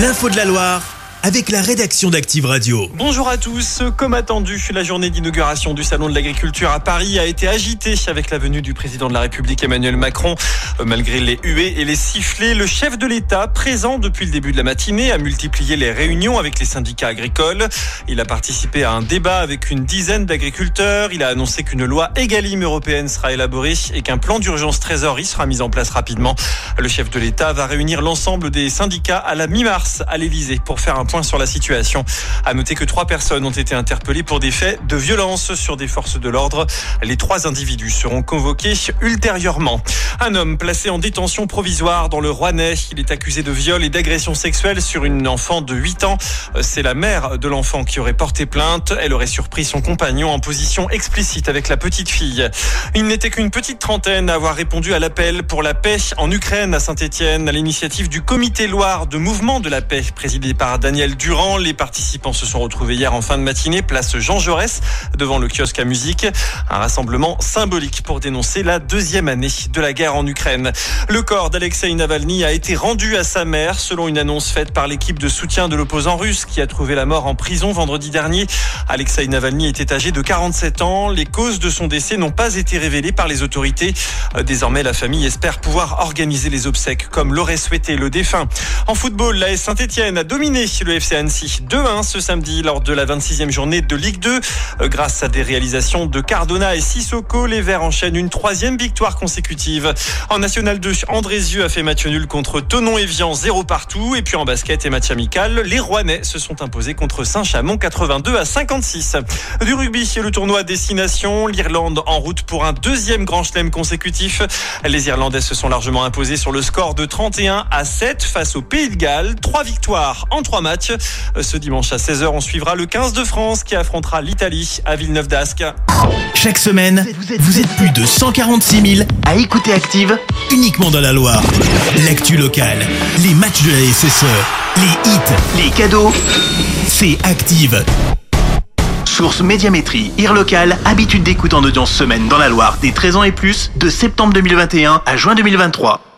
L'info de la Loire avec la rédaction d'Active Radio. Bonjour à tous. Comme attendu, la journée d'inauguration du Salon de l'Agriculture à Paris a été agitée avec la venue du président de la République Emmanuel Macron. Malgré les huées et les sifflets, le chef de l'État, présent depuis le début de la matinée, a multiplié les réunions avec les syndicats agricoles. Il a participé à un débat avec une dizaine d'agriculteurs. Il a annoncé qu'une loi Egalim européenne sera élaborée et qu'un plan d'urgence trésorerie sera mis en place rapidement. Le chef de l'État va réunir l'ensemble des syndicats à la mi-mars à l'Élysée pour faire un sur la situation. À noter que trois personnes ont été interpellées pour des faits de violence sur des forces de l'ordre. Les trois individus seront convoqués ultérieurement. Un homme placé en détention provisoire dans le Rouennais. Il est accusé de viol et d'agression sexuelle sur une enfant de 8 ans. C'est la mère de l'enfant qui aurait porté plainte. Elle aurait surpris son compagnon en position explicite avec la petite fille. Il n'était qu'une petite trentaine à avoir répondu à l'appel pour la paix en Ukraine à Saint-Etienne à l'initiative du comité Loire de mouvement de la paix présidé par Daniel Durand. Les participants se sont retrouvés hier en fin de matinée, place Jean Jaurès, devant le kiosque à musique. Un rassemblement symbolique pour dénoncer la deuxième année de la guerre en Ukraine. Le corps d'Alexei Navalny a été rendu à sa mère, selon une annonce faite par l'équipe de soutien de l'opposant russe qui a trouvé la mort en prison vendredi dernier. Alexei Navalny était âgé de 47 ans. Les causes de son décès n'ont pas été révélées par les autorités. Désormais, la famille espère pouvoir organiser les obsèques comme l'aurait souhaité le défunt. En football, la Saint-Etienne a dominé le FC Annecy 2-1 ce samedi lors de la 26e journée de Ligue 2. Euh, grâce à des réalisations de Cardona et Sissoko, les Verts enchaînent une troisième victoire consécutive. En National 2, Andrézieux a fait match nul contre Tonon et Vian 0 partout. Et puis en basket et match amical, les Rouennais se sont imposés contre Saint-Chamond 82 à 56. Du rugby, le tournoi Destination, l'Irlande en route pour un deuxième grand chelem consécutif. Les Irlandais se sont largement imposés sur le score de 31 à 7 face au Pays de Galles. Trois victoires en trois matchs. Ce dimanche à 16h, on suivra le 15 de France qui affrontera l'Italie à Villeneuve d'Ascq. Chaque semaine, vous êtes, plus de 146 000 à écouter Active uniquement dans la Loire. L'actu locale, les matchs de la SSE, les hits, les cadeaux, c'est Active. Source Médiamétrie, IR local, habitude d'écoute en audience semaine dans la Loire des 13 ans et plus, de septembre 2021 à juin 2023.